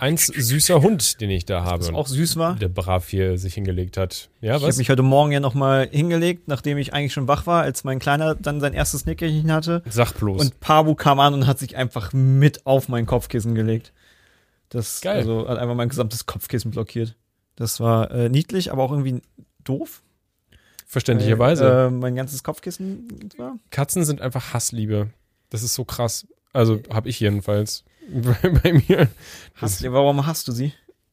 eins süßer Hund, den ich da habe. Was auch süß war. Der brav hier sich hingelegt hat. Ja, Ich habe was? mich heute Morgen ja nochmal hingelegt, nachdem ich eigentlich schon wach war, als mein Kleiner dann sein erstes Nickerchen hatte. Sag bloß. Und Pabu kam an und hat sich einfach mit auf mein Kopfkissen gelegt. Das Geil. also hat einfach mein gesamtes Kopfkissen blockiert. Das war äh, niedlich, aber auch irgendwie doof. Verständlicherweise. Weil, äh, mein ganzes Kopfkissen war. Katzen sind einfach Hassliebe. Das ist so krass. Also habe ich jedenfalls bei, bei mir. Hast, ja, warum hast du sie?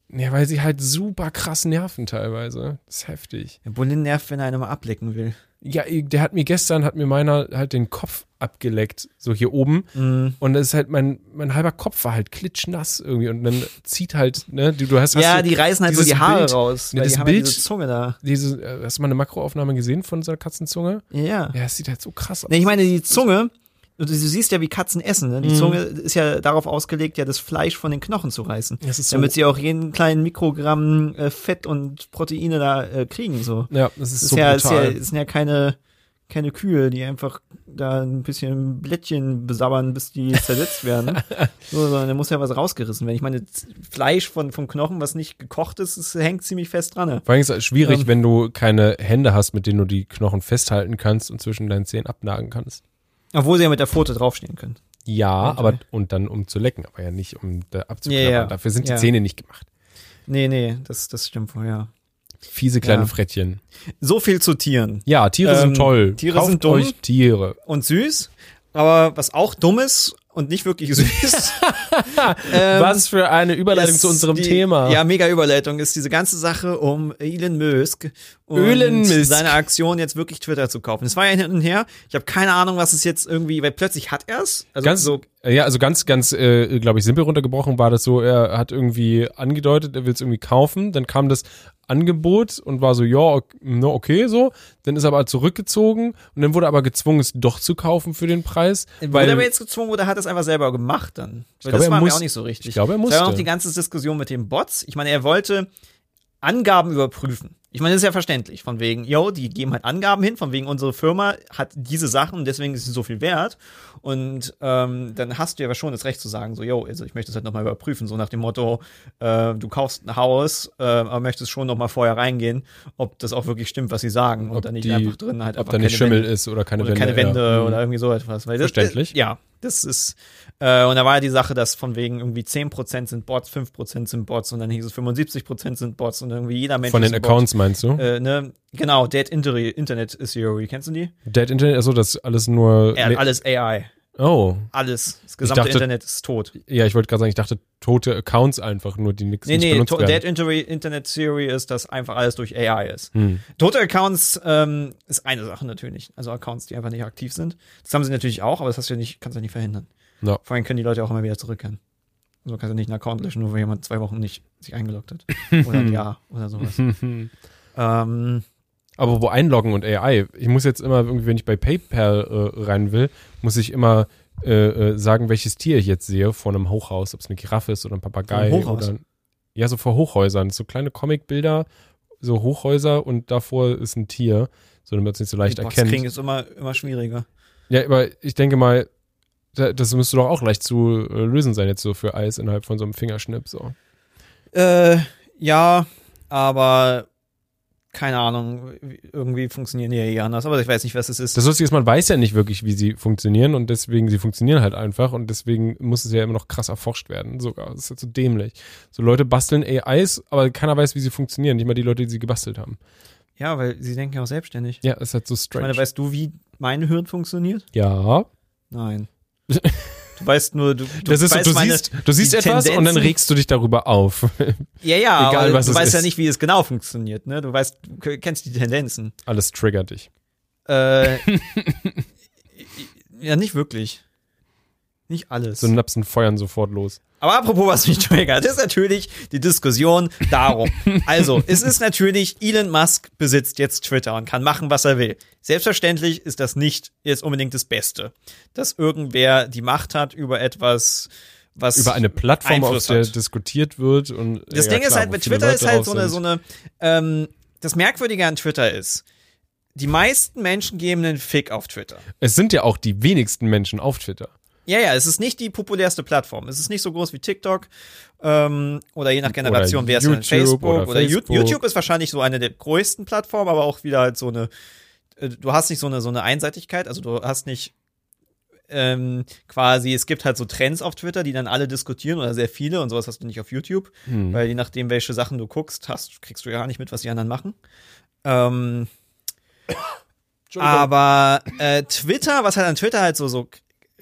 Ja, weil sie halt super krass nerven teilweise. Das ist heftig. Der Bullen nervt, wenn er einen mal ablecken will. Ja, der hat mir gestern, hat mir meiner halt den Kopf abgeleckt, so hier oben. Mhm. Und das ist halt, mein, mein halber Kopf war halt klitschnass irgendwie. Und dann zieht halt, ne, du, du hast, Ja, hast du die reißen halt so die Haare Bild- raus. Ne, das die haben Bild- ja diese Zunge da. diese, äh, hast du mal eine Makroaufnahme gesehen von so einer Katzenzunge? Ja. Ja, es sieht halt so krass aus. Nee, ich meine, die Zunge, du, du siehst ja, wie Katzen essen. Ne? Die Mhm. Zunge ist ja darauf ausgelegt, ja das Fleisch von den Knochen zu reißen. Das ist so, Damit sie auch jeden kleinen Mikrogramm äh, Fett und Proteine da äh, kriegen. So. ja, das ist Das ist so ja, ist ja, brutal. ist ja keine, keine Kühe, die einfach da ein bisschen Blättchen besabbern, bis die zersetzt werden. so, sondern da muss ja was rausgerissen werden. Ich meine, Fleisch von, vom Knochen, was nicht gekocht ist, es hängt ziemlich fest dran. ne? Vor allem ist es schwierig, Ähm. wenn du keine Hände hast, mit denen du die Knochen festhalten kannst und zwischen deinen Zähnen abnagen kannst. Obwohl sie ja mit der Pfote draufstehen können. Ja, Okay. aber und dann um zu lecken, aber ja nicht um da abzuklappern. Ja, ja. Dafür sind die Ja. Zähne nicht gemacht. Nee, nee, das, das stimmt wohl, ja. Fiese kleine Ja. Frettchen. So viel zu Tieren. Ja, Tiere Ähm, sind toll. Tiere Kauft sind dumm. euch Tiere. Und süß. Aber was auch dumm ist und nicht wirklich süß. ähm, Was für eine Überleitung zu unserem die, Thema. Ja, mega Überleitung ist diese ganze Sache um Elon Musk und Elon Musk. seine Aktion jetzt wirklich Twitter zu kaufen. Es war ja hin und her. Ich habe keine Ahnung, was es jetzt irgendwie, weil plötzlich hat er es. Also Ganz, so ja, also ganz, ganz, äh, glaube ich, simpel runtergebrochen war das so, er hat irgendwie angedeutet, er will es irgendwie kaufen, dann kam das Angebot und war so, ja, no, okay, so. Dann ist er aber zurückgezogen und dann wurde aber gezwungen, es doch zu kaufen für den Preis. Wurde Weil, er aber jetzt gezwungen oder hat er es einfach selber gemacht dann? Weil glaube, das er war mir muss- auch nicht so richtig. ich glaube, er Es war musste. ja noch die ganze Diskussion mit den Bots. Ich meine, er wollte Angaben überprüfen. Ich meine, das ist ja verständlich. Von wegen, yo, die geben halt Angaben hin, von wegen, unsere Firma hat diese Sachen und deswegen ist sie so viel wert. Und ähm, dann hast du ja schon das Recht zu sagen, so, yo, also ich möchte das halt nochmal überprüfen, so nach dem Motto, äh, du kaufst ein Haus, äh, aber möchtest schon nochmal vorher reingehen, ob das auch wirklich stimmt, was sie sagen und Ob dann nicht die- einfach drin halt ob da nicht Schimmel Wände- ist oder keine oder Wände. keine Wände ja. Oder irgendwie so etwas. Weil das, Verständlich. Das, ja, das ist, äh, und da war ja die Sache, dass von wegen irgendwie 10% sind Bots, 5% sind Bots und dann hieß es 75% sind Bots und irgendwie jeder Mensch Von ist den ein Bot. Accounts meinst du? Äh, ne, genau, Dead Inter Internet Theory, kennst du die? Dead Internet, also das alles nur. Ja, le- alles AI. oh. Alles. Das gesamte dachte- Internet ist tot. Ja, ich wollte gerade sagen, ich dachte tote Accounts einfach nur, die nix Nee, nee, benutzt werden. Dead Inter Internet Theory ist, dass einfach alles durch AI ist. Hm. Tote Accounts ähm, ist eine Sache natürlich. Also Accounts, die einfach nicht aktiv sind. Das haben sie natürlich auch, aber das hast du ja nicht, kannst du ja nicht verhindern. Ja. Vor allem können die Leute auch immer wieder zurückkehren. So kannst du nicht einen Account löschen, nur weil jemand zwei Wochen nicht sich eingeloggt hat. Oder ein Jahr oder sowas. ähm, Aber wo einloggen und AI, ich muss jetzt immer irgendwie, wenn ich bei PayPal äh, rein will, muss ich immer äh, äh, sagen, welches Tier ich jetzt sehe vor einem Hochhaus, ob es eine Giraffe ist oder ein Papagei oder ja, so vor Hochhäusern, so kleine Comicbilder, so Hochhäuser und davor ist ein Tier, so damit man es nicht so leicht die erkennt. kriegen ist immer, immer schwieriger. Ja, aber ich denke mal, das müsste doch auch leicht zu äh, lösen sein jetzt so für Eis innerhalb von so einem Fingerschnipp so. Äh, ja, aber keine Ahnung, irgendwie funktionieren die ja eh anders, aber ich weiß nicht, was es ist. Das Lustige ist, man weiß ja nicht wirklich, wie sie funktionieren und deswegen, sie funktionieren halt einfach und deswegen muss es ja immer noch krass erforscht werden sogar. Das ist halt so dämlich. So Leute basteln AIs, aber keiner weiß, wie sie funktionieren, nicht mal die Leute, die sie gebastelt haben. ja, weil sie denken ja auch selbstständig. Ja, ist halt so Ich strange. meine, weißt du, wie mein Hirn funktioniert? ja, Nein. Du weißt nur, du, du das ist so, weißt du meine, siehst, du siehst etwas und dann Tendenzen- regst du dich darüber auf. Ja, ja, Egal, aber was du es weißt ja ist. nicht, wie es genau funktioniert, ne? Du weißt, du kennst die Tendenzen. Alles triggert dich. Äh, ja, nicht wirklich. Nicht alles. Synapsen feuern sofort los. Aber apropos, was mich triggert, ist natürlich die Diskussion darum. Also, es ist natürlich, Elon Musk besitzt jetzt Twitter und kann machen, was er will. Selbstverständlich ist das nicht jetzt unbedingt das Beste, dass irgendwer die Macht hat über etwas, was Über eine Plattform, auf Einfluss der hat. diskutiert wird und Das ja, Ding ist klar, halt, wo mit Twitter Leute ist halt so eine, so eine, ähm, das Merkwürdige an Twitter ist, die meisten Menschen geben einen Fick auf Twitter. Es sind ja auch die wenigsten Menschen auf Twitter. Ja, ja, es ist nicht die populärste Plattform. Es ist nicht so groß wie TikTok ähm, oder je nach Generation wäre es dann Facebook oder oder, Facebook. YouTube ist wahrscheinlich so eine der größten Plattformen, aber auch wieder halt so eine. äh, Du hast nicht so eine so eine Einseitigkeit, also du hast nicht ähm, quasi, es gibt halt so Trends auf Twitter, die dann alle diskutieren oder sehr viele und sowas hast du nicht auf YouTube, Hm. weil je nachdem, welche Sachen du guckst, hast, kriegst du ja gar nicht mit, was die anderen machen. Ähm, aber äh, Twitter, was halt an Twitter halt so, so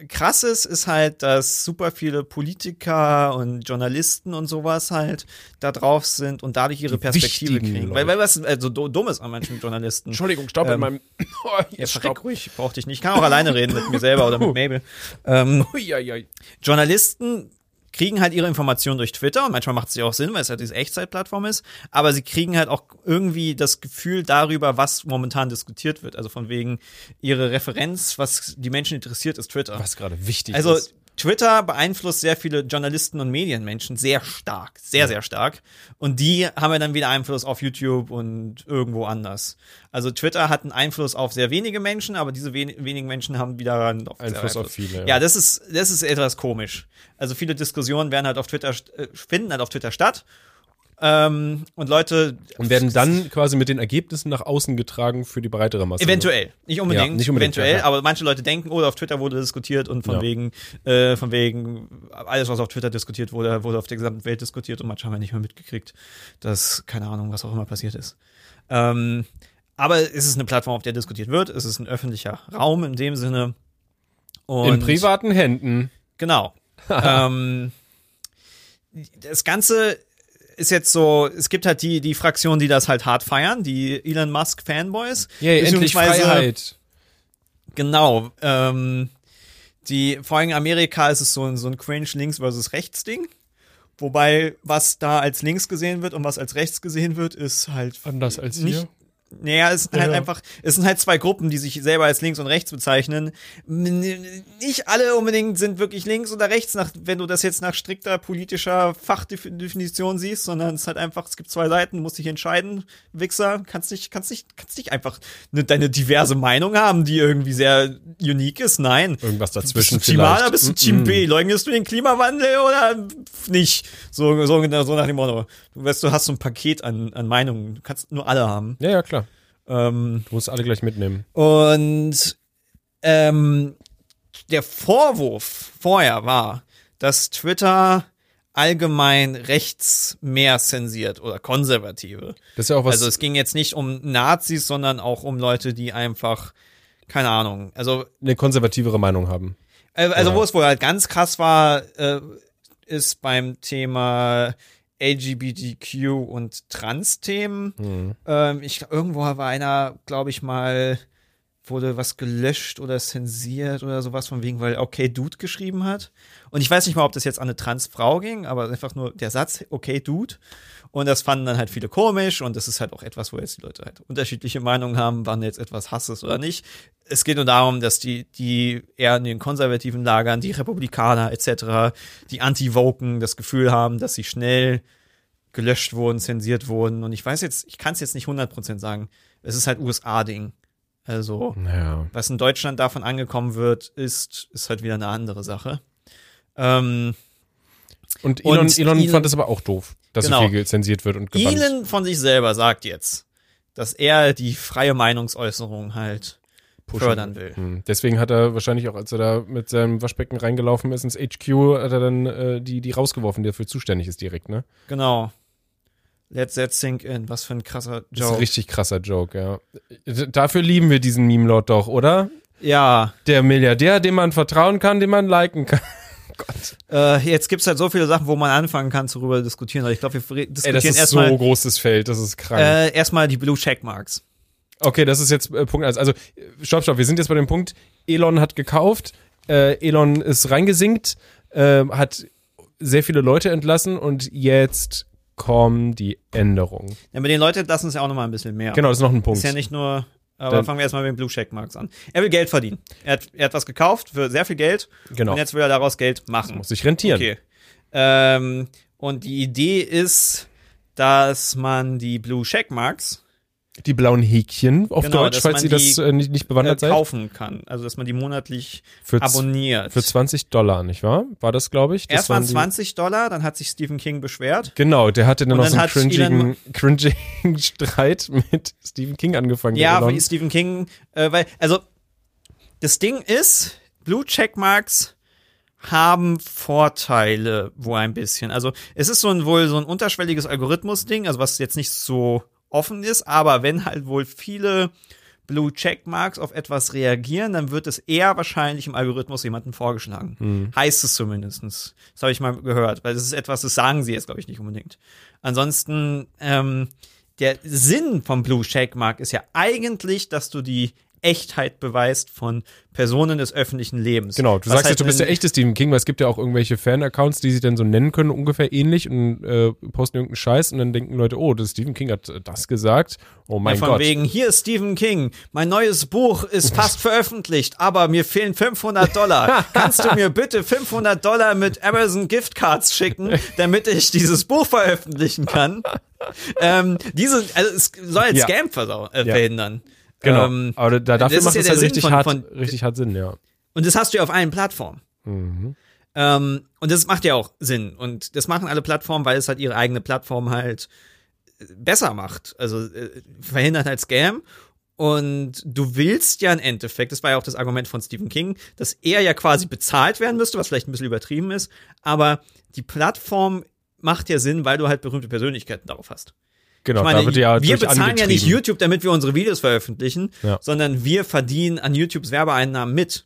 krass ist, ist halt, dass super viele Politiker und Journalisten und sowas halt da drauf sind und dadurch ihre Die Perspektive kriegen. Leute. Weil, weil was also dumm ist an manchen Journalisten. Entschuldigung, Staub Ähm, in meinem. Oh, hier Ja, Staub. ruhig, ich brauch dich nicht. Ich kann auch alleine reden mit mir selber oder mit Mabel. Ähm, Uiuiui. Journalisten kriegen halt ihre Informationen durch Twitter und manchmal macht es ja auch Sinn, weil es halt diese Echtzeitplattform ist, aber sie kriegen halt auch irgendwie das Gefühl darüber, was momentan diskutiert wird. Also von wegen ihre Referenz, was die Menschen interessiert, ist Twitter. Was gerade wichtig Also ist. Twitter beeinflusst sehr viele Journalisten und Medienmenschen sehr stark, sehr, sehr stark. Und die haben ja dann wieder Einfluss auf YouTube und irgendwo anders. Also Twitter hat einen Einfluss auf sehr wenige Menschen, aber diese wen wenigen Menschen haben wieder einen auf Einfluss auf viele, ja. Ja, das ist, das ist etwas komisch. Also viele Diskussionen werden halt auf Twitter, äh, finden halt auf Twitter statt. Ähm, und Leute Und werden dann quasi mit den Ergebnissen nach außen getragen für die breitere Masse. Eventuell, nicht unbedingt, Ja, nicht unbedingt, eventuell, ja, aber manche Leute denken, oh, auf Twitter wurde diskutiert und von Ja. wegen, äh, von wegen, alles, was auf Twitter diskutiert wurde, wurde auf der gesamten Welt diskutiert und manche haben ja nicht mehr mitgekriegt, dass, keine Ahnung, was auch immer passiert ist. Ähm, aber es ist eine Plattform, auf der diskutiert wird, es ist ein öffentlicher Raum in dem Sinne. Und In privaten Händen. Genau. ähm, das Ganze ist jetzt so, es gibt halt die, die Fraktion, die das halt hart feiern, die Elon Musk Fanboys. Yay, endlich Freiheit. Genau. Ähm, die, vor allem in Amerika ist es so ein, so ein cringe links versus rechts Ding. Wobei, was da als links gesehen wird und was als rechts gesehen wird, ist halt Anders als nicht, hier. Naja, es sind halt Ja. einfach, es sind halt zwei Gruppen, die sich selber als links und rechts bezeichnen. Nicht alle unbedingt sind wirklich links oder rechts, nach, wenn du das jetzt nach strikter politischer Fachdefinition siehst, sondern es ist halt einfach, es gibt zwei Seiten, du musst dich entscheiden, Wichser, kannst nicht, kannst nicht, kannst nicht einfach ne, deine diverse Meinung haben, die irgendwie sehr unique ist. Nein. Irgendwas Bist dazwischen du Team A bist du Mm, Team mm. B? Leugnest du den Klimawandel oder nicht? So, so, so nach dem Motto. Du weißt, du hast so ein Paket an, an Meinungen. Du kannst nur alle haben. Ja, ja, klar. Ähm, Du musst alle gleich mitnehmen. und ähm, der Vorwurf vorher war, dass Twitter allgemein rechts mehr zensiert oder konservative. Das ist ja auch was. Also es ging jetzt nicht um Nazis, sondern auch um Leute, die einfach keine Ahnung. Also eine konservativere Meinung haben. äh, Also, Ja. wo es wohl halt ganz krass war, äh, ist beim Thema LGBTQ und Trans-Themen. Hm. Ähm, ich, irgendwo war einer, glaube ich mal, wurde was gelöscht oder zensiert oder sowas von wegen, weil okay Dude geschrieben hat. Und ich weiß nicht mal, ob das jetzt an eine Transfrau ging, aber einfach nur der Satz okay Dude. Und das fanden dann halt viele komisch und das ist halt auch etwas, wo jetzt die Leute halt unterschiedliche Meinungen haben, wann jetzt etwas Hass ist oder nicht. Es geht nur darum, dass die, die eher in den konservativen Lagern, die Republikaner etc., die Anti-Woken das Gefühl haben, dass sie schnell gelöscht wurden, zensiert wurden. Und ich weiß jetzt, ich kann es jetzt nicht 100% sagen. Es ist halt USA-Ding. Also, Naja. was in Deutschland davon angekommen wird, ist, ist halt wieder eine andere Sache. Ähm, Und Elon, Und Elon, Elon- fand es aber auch doof, dass Genau. so viel zensiert wird und gebannt. Elon von sich selber sagt jetzt, dass er die freie Meinungsäußerung halt pushen. fördern will. Hm. Deswegen hat er wahrscheinlich auch, als er da mit seinem Waschbecken reingelaufen ist ins HQ, hat er dann äh, die, die rausgeworfen, die dafür zuständig ist direkt, ne? Genau. Let that sink in. Was für ein krasser Das ist ein Joke. richtig krasser Joke, ja. Dafür lieben wir diesen Meme-Lord doch, oder? Ja, Der Milliardär, dem man vertrauen kann, den man liken kann. Gott. äh, jetzt gibt's halt so viele Sachen, wo man anfangen kann, zu darüber diskutieren. Aber ich glaube, wir re- Ey, das diskutieren ist erstmal so großes Feld, das ist krank. äh, erstmal die Blue Checkmarks. Okay, das ist jetzt äh, Punkt eins. Also, stopp, stopp, wir sind jetzt bei dem Punkt, Elon hat gekauft, äh, Elon ist reingesinkt, äh, hat sehr viele Leute entlassen und jetzt kommen die Änderungen. Ja, mit den Leuten lassen es ja auch noch mal ein bisschen mehr. Genau, das ist noch ein Punkt. Ist ja nicht nur, aber Dann- fangen wir erstmal mit den Blue Checkmarks an. Er will Geld verdienen. Er hat, er hat was gekauft für sehr viel Geld genau. und jetzt will er daraus Geld machen. Muss sich rentieren. Okay. Ähm, und die Idee ist, dass man die Blue Checkmarks Die blauen Häkchen auf Genau, Deutsch, falls ihr das äh, nicht, nicht äh, bewandert seid. kaufen kann. Also, dass man die monatlich Für, abonniert. für 20 Dollar, nicht wahr? War das, glaube ich? Das Erst waren die- 20 Dollar, dann hat sich Stephen King beschwert. Genau, der hatte dann Und noch dann so einen cringigen, cringigen Streit mit Stephen King angefangen. Ja, wie Stephen King, äh, weil, also, das Ding ist, Blue Checkmarks haben Vorteile wo ein bisschen. Also, es ist so ein wohl so ein unterschwelliges Algorithmus-Ding, also was jetzt nicht so offen ist, aber wenn halt wohl viele Blue Checkmarks auf etwas reagieren, dann wird es eher wahrscheinlich im Algorithmus jemandem vorgeschlagen. Hm. Heißt es zumindestens. Das habe ich mal gehört, weil das ist etwas, das sagen sie jetzt, glaube ich, nicht unbedingt. Ansonsten, ähm, der Sinn vom Blue Checkmark ist ja eigentlich, dass du die Echtheit beweist von Personen des öffentlichen Lebens. Genau, du sagst halt jetzt, du bist der echte Stephen King, weil es gibt ja auch irgendwelche Fan-Accounts, die sich dann so nennen können, ungefähr ähnlich und äh, posten irgendeinen Scheiß und dann denken Leute, oh, das Stephen King hat äh, das gesagt. Oh mein ja, von Gott. wegen, hier ist Stephen King, mein neues Buch ist fast veröffentlicht, aber mir fehlen 500 Dollar. Kannst du mir bitte 500 Dollar mit Amazon Giftcards schicken, damit ich dieses Buch veröffentlichen kann? ähm, diese, also es soll als Ja. Scam versau äh, Ja. Genau. Ähm, Aber da, dafür macht ja es der halt richtig, von- hart, von- richtig hart Sinn, ja. Und das hast du ja auf allen Plattformen. Mhm. Ähm, und das macht ja auch Sinn. Und das machen alle Plattformen, weil es halt ihre eigene Plattform halt äh, besser macht. Also äh, verhindert halt Scam. Und du willst ja im Endeffekt, das war ja auch das Argument von Stephen King, dass er ja quasi bezahlt werden müsste, was vielleicht ein bisschen übertrieben ist. Aber die Plattform macht ja Sinn, weil du halt berühmte Persönlichkeiten darauf hast. Genau, Ich meine, da wird ja wir bezahlen ja nicht. YouTube, damit wir unsere Videos veröffentlichen, Ja. sondern wir verdienen an YouTubes Werbeeinnahmen mit.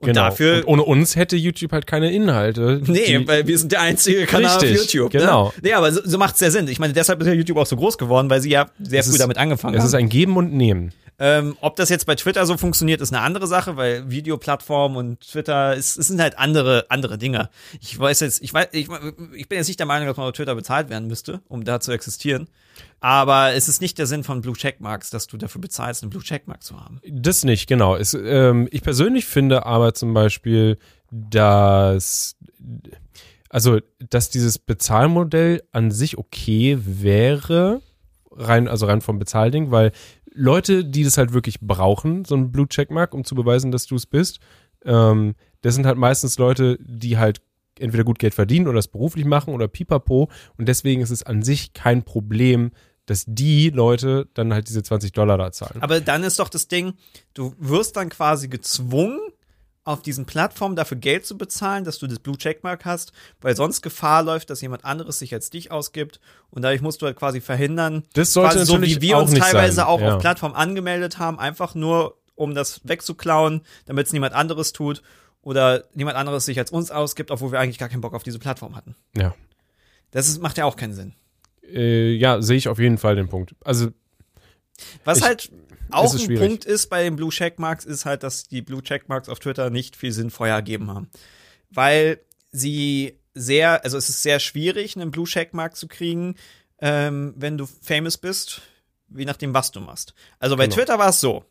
Und genau. dafür und ohne uns hätte YouTube halt keine Inhalte. Nee, weil wir sind der einzige Kanal Richtig, auf YouTube. genau. Ne? Nee, aber so, so macht es sehr Sinn. Ich meine, deshalb ist ja YouTube auch so groß geworden, weil sie ja sehr Es früh ist- damit angefangen es haben. ist ein Geben und Nehmen. Ähm, ob das jetzt bei Twitter so funktioniert, ist eine andere Sache, weil Videoplattform und Twitter, es, es sind halt andere, andere Dinge. Ich weiß jetzt, ich weiß, ich, ich bin jetzt nicht der Meinung, dass man auf Twitter bezahlt werden müsste, um da zu existieren. Aber es ist nicht der Sinn von Blue Checkmarks, dass du dafür bezahlst, einen Blue Checkmark zu haben. Das nicht, genau. Es, ähm, ich persönlich finde aber zum Beispiel, dass also dass dieses Bezahlmodell an sich okay wäre, rein, also rein vom Bezahlding, weil Leute, die das halt wirklich brauchen, so ein Blue Checkmark, um zu beweisen, dass du es bist, ähm, das sind halt meistens Leute, die halt entweder gut Geld verdienen oder das beruflich machen oder pipapo und deswegen ist es an sich kein Problem, dass die Leute dann halt diese 20 Dollar da zahlen. Aber dann ist doch das Ding, du wirst dann quasi gezwungen, auf diesen Plattformen dafür Geld zu bezahlen, dass du das Blue Checkmark hast, weil sonst Gefahr läuft, dass jemand anderes sich als dich ausgibt und dadurch musst du halt quasi verhindern, Das sollte quasi so wie wir uns teilweise sein. auch ja. auf Plattformen angemeldet haben, einfach nur um das wegzuklauen, damit es niemand anderes tut oder niemand anderes sich als uns ausgibt, obwohl wir eigentlich gar keinen Bock auf diese Plattform hatten. Ja. Das ist, macht ja auch keinen Sinn. Äh, ja, sehe ich auf jeden Fall den Punkt. Also, Was Ich- halt auch ist ein schwierig. Punkt ist bei den Blue Checkmarks, ist halt, dass die Blue Checkmarks auf Twitter nicht viel Sinn vorher ergeben haben. Weil sie sehr, also es ist sehr schwierig, einen Blue Checkmark zu kriegen, ähm, wenn du famous bist, je nachdem, was du machst. Also bei Genau. Twitter war es so,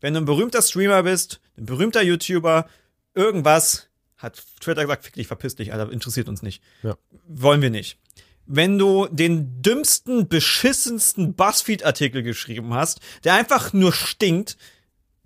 wenn du ein berühmter Streamer bist, ein berühmter YouTuber, irgendwas, hat Twitter gesagt, fick dich, verpiss dich, Alter, interessiert uns nicht. Ja. Wollen wir nicht wenn du den dümmsten, beschissensten Buzzfeed-Artikel geschrieben hast, der einfach nur stinkt,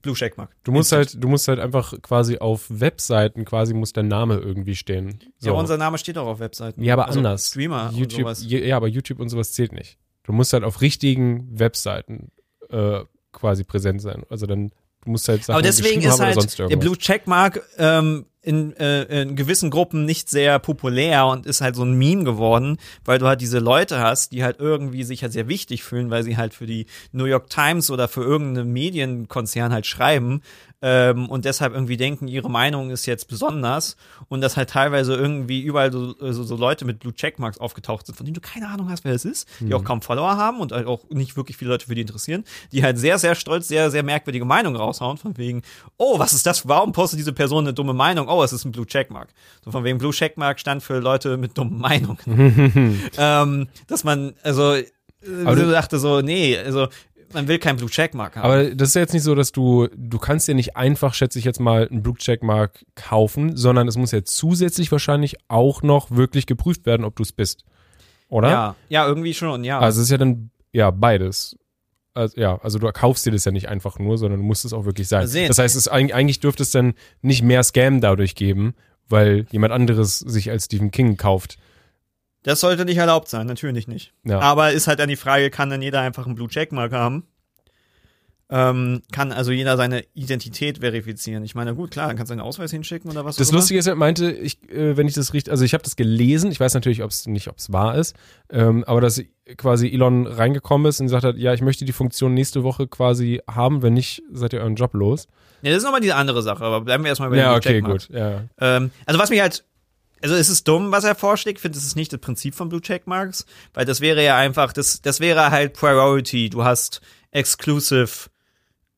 Blue Checkmark. du musst halt, du musst halt einfach quasi auf Webseiten quasi muss dein Name irgendwie stehen. So. Ja, unser Name steht auch auf Webseiten. Ja, aber Also anders. Streamer und YouTube, sowas. je- ja, aber YouTube und sowas zählt nicht. Du musst halt auf richtigen Webseiten äh, quasi präsent sein. Also dann, du musst halt Sachen Aber deswegen ist halt der. Blue Checkmark ähm, in, äh, in gewissen Gruppen nicht sehr populär und ist halt so ein Meme geworden, weil du halt diese Leute hast, die halt irgendwie sich halt sehr wichtig fühlen, weil sie halt für die New York Times oder für irgendeinen Medienkonzern halt schreiben ähm, und deshalb irgendwie denken, ihre Meinung ist jetzt besonders und dass halt teilweise irgendwie überall so, so, so Leute mit Blue Checkmarks aufgetaucht sind, von denen du keine Ahnung hast, wer das ist, die Mhm. auch kaum Follower haben und halt auch nicht wirklich viele Leute für die interessieren, die halt sehr, sehr stolz, sehr, sehr merkwürdige Meinungen raushauen, von wegen, oh, was ist das? Warum postet diese Person eine dumme Meinung? Oh, es ist ein Blue Checkmark. So von wegen Blue Checkmark stand für Leute mit dummen Meinungen. ähm, dass man, also, äh, Aber so du- dachte so, nee, also, man will keinen Blue Checkmark haben. Aber das ist ja jetzt nicht so, dass du, du kannst ja nicht einfach, schätze ich jetzt mal, einen Blue Checkmark kaufen, sondern es muss ja zusätzlich wahrscheinlich auch noch wirklich geprüft werden, ob du es bist. Oder? ja, ja, irgendwie schon, ja. Also es ist ja dann, ja, beides. also, ja, also du kaufst dir das ja nicht einfach nur, sondern du musst es auch wirklich sein. Sehen. Das heißt, es, eig- eigentlich dürfte es dann nicht mehr Scam dadurch geben, weil jemand anderes sich als Stephen King kauft. Das sollte nicht erlaubt sein, natürlich nicht. Ja. Aber ist halt dann die Frage, kann dann jeder einfach einen Blue Checkmark haben? Ähm, kann also jeder seine Identität verifizieren? Ich meine, gut, klar, dann kannst du einen Ausweis hinschicken oder was Das auch immer. Lustige ist, er meinte, ich, äh, wenn ich das richtig, also ich habe das gelesen, ich weiß natürlich ob's nicht, ob es wahr ist, ähm, aber dass quasi Elon reingekommen ist und gesagt hat, ja, ich möchte die Funktion nächste Woche quasi haben, wenn nicht, seid ihr euren Job los. Ja, das ist nochmal diese andere Sache, aber bleiben wir erstmal bei Ja, dem okay, Checkmark. gut. Ja. Ähm, also was mich halt, also es ist dumm, was er vorschlägt, ich finde, das ist nicht das Prinzip von Blue Checkmarks, weil das wäre ja einfach, das, das wäre halt Priority. Du hast Exclusive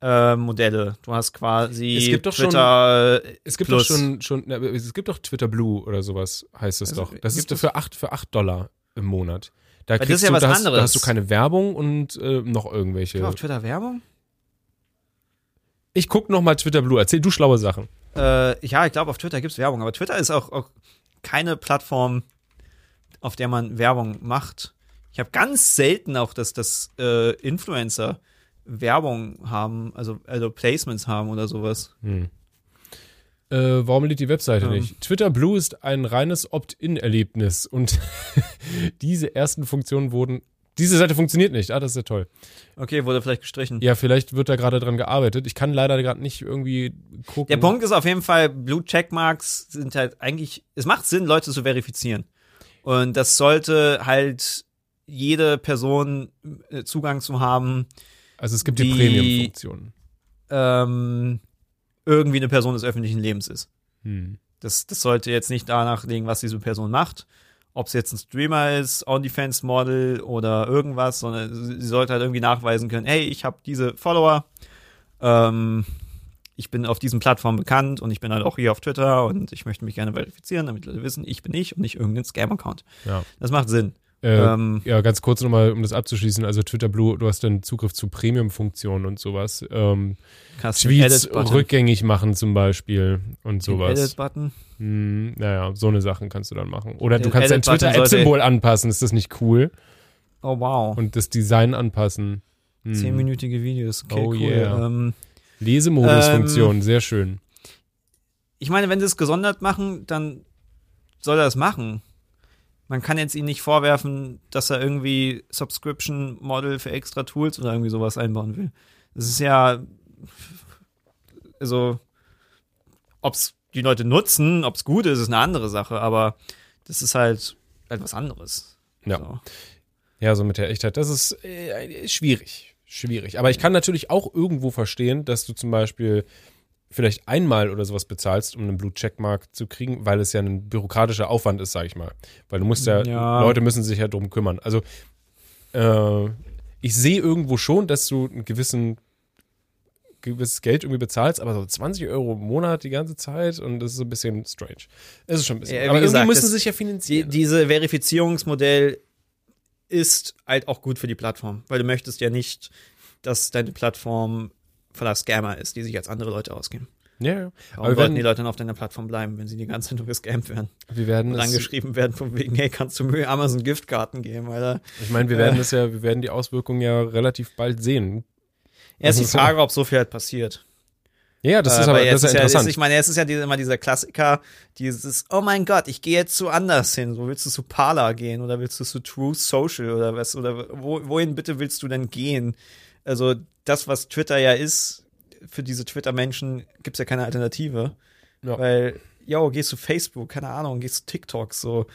äh, Modelle. Du hast quasi Es gibt doch schon- Twitter Es gibt Plus. doch schon, schon na, es gibt doch Twitter Blue oder sowas, heißt es Also, doch. Das ist gibt es- für acht, für acht Dollar im Monat. Da das kriegst ist ja du, was da hast, da anderes. hast du keine Werbung und äh, noch irgendwelche. auf Twitter Werbung? Ich guck noch mal Twitter Blue. Erzähl du schlaue Sachen. Äh, ja, ich glaube, auf Twitter gibt's Werbung, aber Twitter ist auch, auch keine Plattform, auf der man Werbung macht. Ich habe ganz selten auch, dass das äh, Influencer Werbung haben, also, also Placements haben oder sowas. Hm. Äh, warum lädt die Webseite Ähm. nicht? Twitter Blue ist ein reines Opt-in-Erlebnis und diese ersten Funktionen wurden. Diese Seite funktioniert nicht. Ah, das ist ja toll. Okay, wurde vielleicht gestrichen. Ja, vielleicht wird da gerade dran gearbeitet. Ich kann leider gerade nicht irgendwie gucken. Der Punkt ist auf jeden Fall, Blue Checkmarks sind halt eigentlich, es macht Sinn, Leute zu verifizieren. Und das sollte halt jede Person äh, Zugang zu haben, Also es gibt die, die- Premium-Funktionen. ähm, irgendwie eine Person des öffentlichen Lebens ist. Hm. Das, das sollte jetzt nicht danach liegen, was diese Person macht. Ob es jetzt ein Streamer ist, OnlyFans-Model oder irgendwas, sondern sie sollte halt irgendwie nachweisen können, hey, ich habe diese Follower, ähm, ich bin auf diesen Plattformen bekannt und ich bin halt auch hier auf Twitter und ich möchte mich gerne verifizieren, damit Leute wissen, ich bin ich und nicht irgendein Scam-Account. Ja. Das macht Sinn. Äh, Ähm, ja, ganz kurz nochmal, um das abzuschließen. Also Twitter Blue, du hast dann Zugriff zu Premium-Funktionen und sowas. Ähm, Tweets rückgängig machen zum Beispiel und sowas. Edit-Button. Hm, naja, so eine Sachen kannst du dann machen. Oder du kannst dein Twitter-App-Symbol anpassen. Ist das nicht cool? Oh, wow. Und das Design anpassen. Hm. Zehnminütige Videos. Okay, Oh, cool. yeah. Ähm, Lesemodus-Funktion, sehr schön. ich meine, wenn sie es gesondert machen, dann soll er es machen. Man kann jetzt ihm nicht vorwerfen, dass er irgendwie Subscription-Model für extra Tools oder irgendwie sowas einbauen will. Das ist ja, also, ob's die Leute nutzen, ob's gut ist, ist eine andere Sache, aber das ist halt etwas anderes. Ja. So. Ja, so mit der Echtheit. Das ist äh, schwierig. Schwierig. Aber ich kann natürlich auch irgendwo verstehen, dass du zum Beispiel vielleicht einmal oder sowas bezahlst, um einen Blue Checkmark zu kriegen, weil es ja ein bürokratischer Aufwand ist, sag ich mal. Weil du musst ja, Ja. Leute müssen sich ja drum kümmern. Also äh, ich sehe irgendwo schon, dass du einen gewissen gewisses Geld irgendwie bezahlst, aber so 20 Euro im Monat die ganze Zeit und das ist so ein bisschen strange. Es ist schon ein bisschen. Ja, aber gesagt, irgendwie müssen sie sich ja Die, finanzieren. diese Verifizierungsmodell ist halt auch gut für die Plattform, weil du möchtest ja nicht, dass deine Plattform voller Scammer ist, die sich als andere Leute ausgeben. ja, ja. Warum Aber sollten die werden, Leute dann auf deiner Plattform bleiben, wenn sie die ganze Zeit nur gescammt werden wir werden und es, angeschrieben werden von wegen, hey, kannst du mir Amazon Giftkarten geben, Alter? Ich meine, wir werden es ja, wir werden die Auswirkungen ja relativ bald sehen. Erst die Das ist- Frage, ob so viel halt passiert. Ja, das Äh, ist aber weil das ist ja interessant. Ist, ich meine, es ist ja diese, immer dieser Klassiker, dieses, oh mein Gott, ich gehe jetzt zu anders hin. So willst du zu Parler gehen oder willst du zu True Social oder was? Oder wo, wohin bitte willst du denn gehen? Also das, was Twitter ja ist, für diese Twitter-Menschen gibt's ja keine Alternative. Ja. Weil, yo, gehst du Facebook, keine Ahnung, gehst du TikTok, so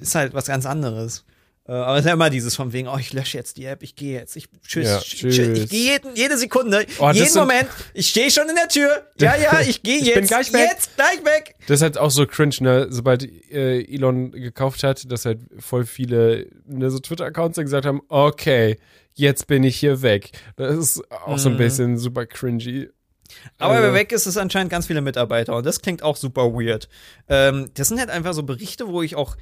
ist halt was ganz anderes. Äh, Aber es ist ja immer dieses von wegen, oh, ich lösche jetzt die App, ich gehe jetzt, ich tschüss, Ja, tschüss. tschüss. ich gehe jeden, jede Sekunde, Oh, jeden Moment, ich stehe schon in der Tür, ja, ja, ich gehe Ich jetzt, bin gleich weg. jetzt, gleich weg. Das ist halt auch so cringe, ne? Sobald äh, Elon gekauft hat, dass halt voll viele ne, so Twitter-Accounts dann gesagt haben, okay, jetzt bin ich hier weg. Das ist auch so ein Mhm. bisschen super cringy. Aber Also- wer weg ist, ist anscheinend ganz viele Mitarbeiter und das klingt auch super weird. Ähm, das sind halt einfach so Berichte, wo ich auch,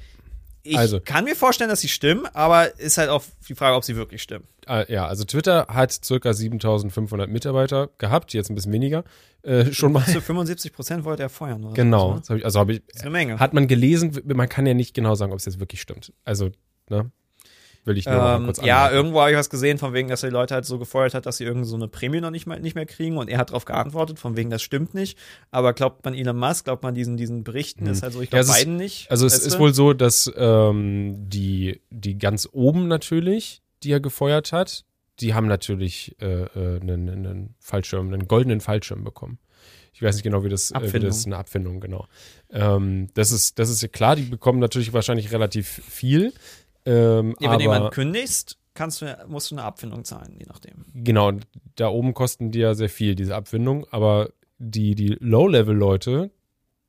ich Also. kann mir vorstellen, dass sie stimmen, aber ist halt auch die Frage, ob sie wirklich stimmen. Äh, ja, also Twitter hat circa 7500 Mitarbeiter gehabt, jetzt ein bisschen weniger. Äh, schon mal. Zu 75 Prozent wollte er feuern. Oder Genau. Das hab ich, also habe ich, das ist eine Menge. hat man gelesen, man kann ja nicht genau sagen, ob es jetzt wirklich stimmt. Also, ne? Will ich nur Ähm, kurz ja, irgendwo habe ich was gesehen, von wegen, dass er die Leute halt so gefeuert hat, dass sie irgend so eine Prämie noch nicht, mal, nicht mehr kriegen und er hat darauf geantwortet, von wegen, das stimmt nicht. Aber glaubt man Elon Musk, glaubt man diesen, diesen Berichten, ist halt so, ich Hm. Ja, glaube es ist- beiden nicht. Also es ist wohl so, dass ähm, die, die ganz oben natürlich, die er gefeuert hat, die haben natürlich äh, äh, einen, einen Fallschirm, einen goldenen Fallschirm bekommen. Ich weiß nicht genau, wie das, äh, wie das ist eine Abfindung, genau. Ähm, das ist, das ist ja klar, die bekommen natürlich wahrscheinlich relativ viel. Ähm, Ja, wenn aber du jemanden kündigst, kannst du, musst du eine Abfindung zahlen, je nachdem. genau, da oben kosten die ja sehr viel, diese Abfindung, aber die, die Low-Level-Leute,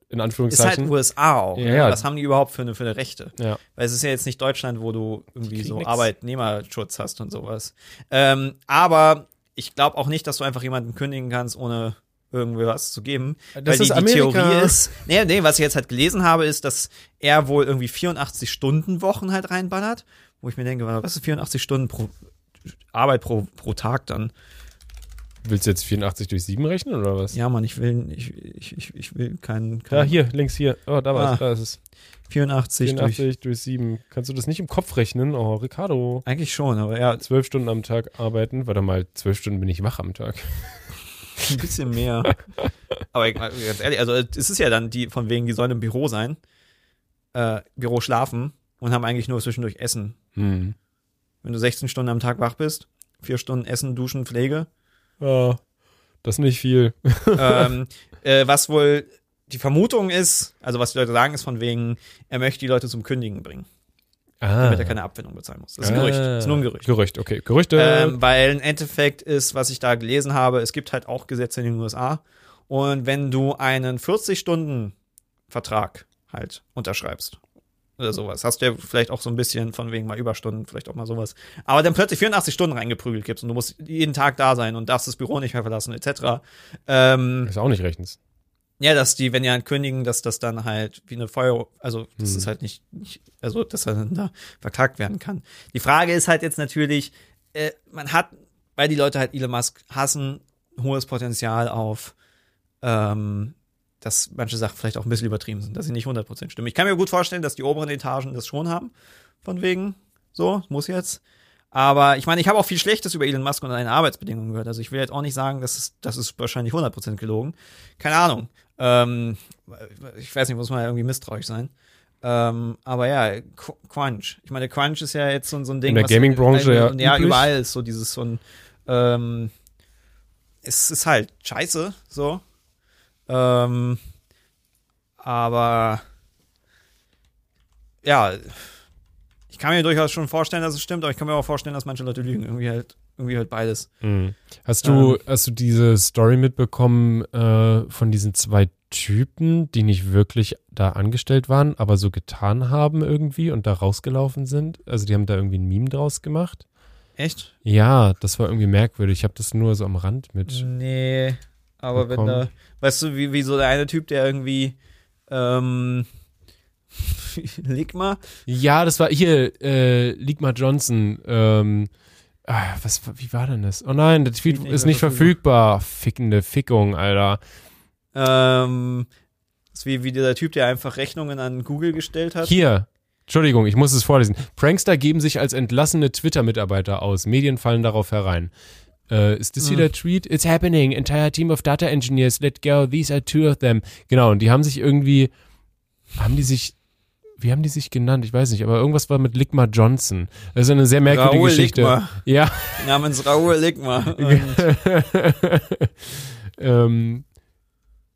in Ist halt Anführungszeichen, USA auch. Ja, ne? ja. Was haben die überhaupt für eine, für eine Rechte? ja, Weil es ist ja jetzt nicht Deutschland, wo du irgendwie so nix. Arbeitnehmerschutz hast und sowas. Ähm, aber ich glaube auch nicht, dass du einfach jemanden kündigen kannst, ohne irgendwie was zu geben. Das weil die, ist die Amerika. Theorie ist, nee, nee, was ich jetzt halt gelesen habe, ist, dass er wohl irgendwie 84 Stunden Wochen halt reinballert, wo ich mir denke, was ist 84 Stunden pro Arbeit pro, pro Tag dann? willst du jetzt 84 durch 7 rechnen oder was? Ja, Mann, ich will, ich, ich, ich, ich will keinen, Ja, keinen hier, links hier. Oh, da war Ah, es, da ist es. 84, 84 durch. durch, 7. Kannst du das nicht im Kopf rechnen? Oh, Ricardo. Eigentlich schon, aber ja, Zwölf Stunden am Tag arbeiten. Warte mal, zwölf Stunden bin ich wach am Tag. Ein bisschen mehr. Aber ganz ehrlich, also es ist ja dann die, von wegen, die sollen im Büro sein, äh, Büro schlafen und haben eigentlich nur zwischendurch Essen. Hm. Wenn du 16 Stunden am Tag wach bist, vier Stunden Essen, Duschen, Pflege, Ja, das ist nicht viel. ähm, äh, was wohl die Vermutung ist, also was die Leute sagen, ist von wegen, er möchte die Leute zum Kündigen bringen, Ah. damit er keine Abfindung bezahlen muss. Das ist ein Gerücht. Das ist nur ein Gerücht. Gerücht, okay. Gerüchte. Ähm, weil im Endeffekt ist, was ich da gelesen habe, es gibt halt auch Gesetze in den USA. Und wenn du einen 40-Stunden-Vertrag halt unterschreibst oder sowas, hast du ja vielleicht auch so ein bisschen von wegen mal Überstunden, vielleicht auch mal sowas. Aber dann plötzlich 84 Stunden reingeprügelt gibst und du musst jeden Tag da sein und darfst das Büro nicht mehr verlassen, etc. Ähm, ist auch nicht rechtens. Ja, dass die, wenn die dann kündigen, dass das dann halt wie eine Feuer, also das Hm. ist halt nicht, nicht, also dass er dann da verklagt werden kann. Die Frage ist halt jetzt natürlich, äh, man hat, weil die Leute halt Elon Musk hassen, hohes Potenzial auf, ähm, dass manche Sachen vielleicht auch ein bisschen übertrieben sind, dass sie nicht 100% stimmen. Ich kann mir gut vorstellen, dass die oberen Etagen das schon haben, von wegen, so, muss jetzt. Aber ich meine, ich habe auch viel Schlechtes über Elon Musk und seine Arbeitsbedingungen gehört. Also ich will jetzt auch nicht sagen, dass es, das ist wahrscheinlich 100% gelogen. Keine Ahnung. Ähm, ich weiß nicht, muss man ja irgendwie misstrauisch sein. Ähm, aber ja, Crunch. Ich meine, Crunch ist ja jetzt so, so ein Ding. In der Gaming-Branche ja Ja, überall ist so dieses so ein, ähm, es ist halt scheiße, so. Ähm, aber ja, ich kann mir durchaus schon vorstellen, dass es stimmt, aber ich kann mir auch vorstellen, dass manche Leute lügen. Irgendwie halt, irgendwie halt beides. Hm. Hast du, Ähm. hast du diese Story mitbekommen äh, von diesen zwei Typen, die nicht wirklich da angestellt waren, aber so getan haben irgendwie und da rausgelaufen sind? Also die haben da irgendwie ein Meme draus gemacht. Echt? Ja, das war irgendwie merkwürdig. Ich habe das nur so am Rand mit. Nee, aber wenn bekommen. da, weißt du, wie, wie so der eine Typ, der irgendwie, ähm, Ligma, Ja, das war hier, äh, Ligma Johnson. Ähm, ah, was, wie war denn das? Oh nein, der Tweet nicht ist nicht verfügbar. Fickende Fickung, Alter. ähm, das ist wie, wie dieser Typ, der einfach Rechnungen an Google gestellt hat. Hier. Entschuldigung, ich muss es vorlesen. Prankster geben sich als entlassene Twitter-Mitarbeiter aus. Medien fallen darauf herein. Äh, ist das hier Hm. der Tweet? It's happening. Entire team of data engineers let go. These are two of them. Genau, und die haben sich irgendwie, haben die sich, wie haben die sich genannt? Ich weiß nicht, aber irgendwas war mit Ligma Johnson. Das ist eine sehr merkwürdige Raoul Geschichte. Ligma. Ja. Namens Raoul Ligma. Ähm,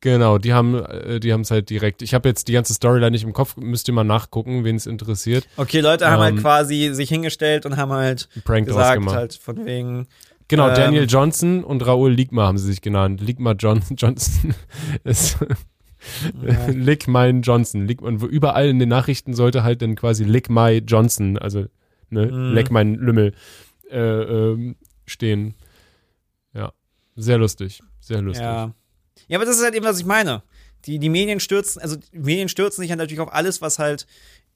genau, die haben äh, die haben es halt direkt. Ich habe jetzt die ganze Storyline nicht im Kopf, müsst ihr mal nachgucken, wen es interessiert. okay, Leute haben halt Ähm, quasi sich hingestellt und haben halt Prank gesagt, gemacht. halt von wegen, Genau, ähm, Daniel Johnson und Raoul Ligma haben sie sich genannt. Ligma John Johnson ist ja, Lick mein Johnson. Lick, und überall in den Nachrichten sollte halt dann quasi Lick my Johnson, also ne, Mhm. Leck mein Lümmel äh, ähm, stehen. Ja, sehr lustig, sehr lustig. ja. Ja, aber das ist halt eben, was ich meine. Die, die Medien stürzen, also die Medien stürzen sich halt natürlich auf alles, was halt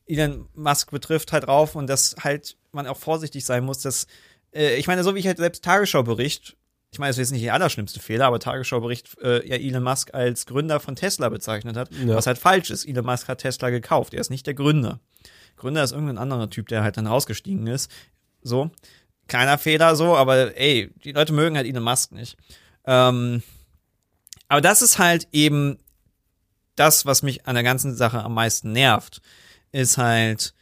Elon Musk betrifft, halt drauf und dass halt man auch vorsichtig sein muss, dass, äh, ich meine, so wie ich halt selbst Tagesschau-Bericht, ich meine, das ist jetzt nicht der allerschlimmste Fehler, aber Tagesschau-Bericht äh, ja Elon Musk als Gründer von Tesla bezeichnet hat, Ja. was halt falsch ist. Elon Musk hat Tesla gekauft, er ist nicht der Gründer. Gründer ist irgendein anderer Typ, der halt dann rausgestiegen ist. So. Kleiner Fehler so, aber ey, die Leute mögen halt Elon Musk nicht. Ähm, aber das ist halt eben das, was mich an der ganzen Sache am meisten nervt, ist halt,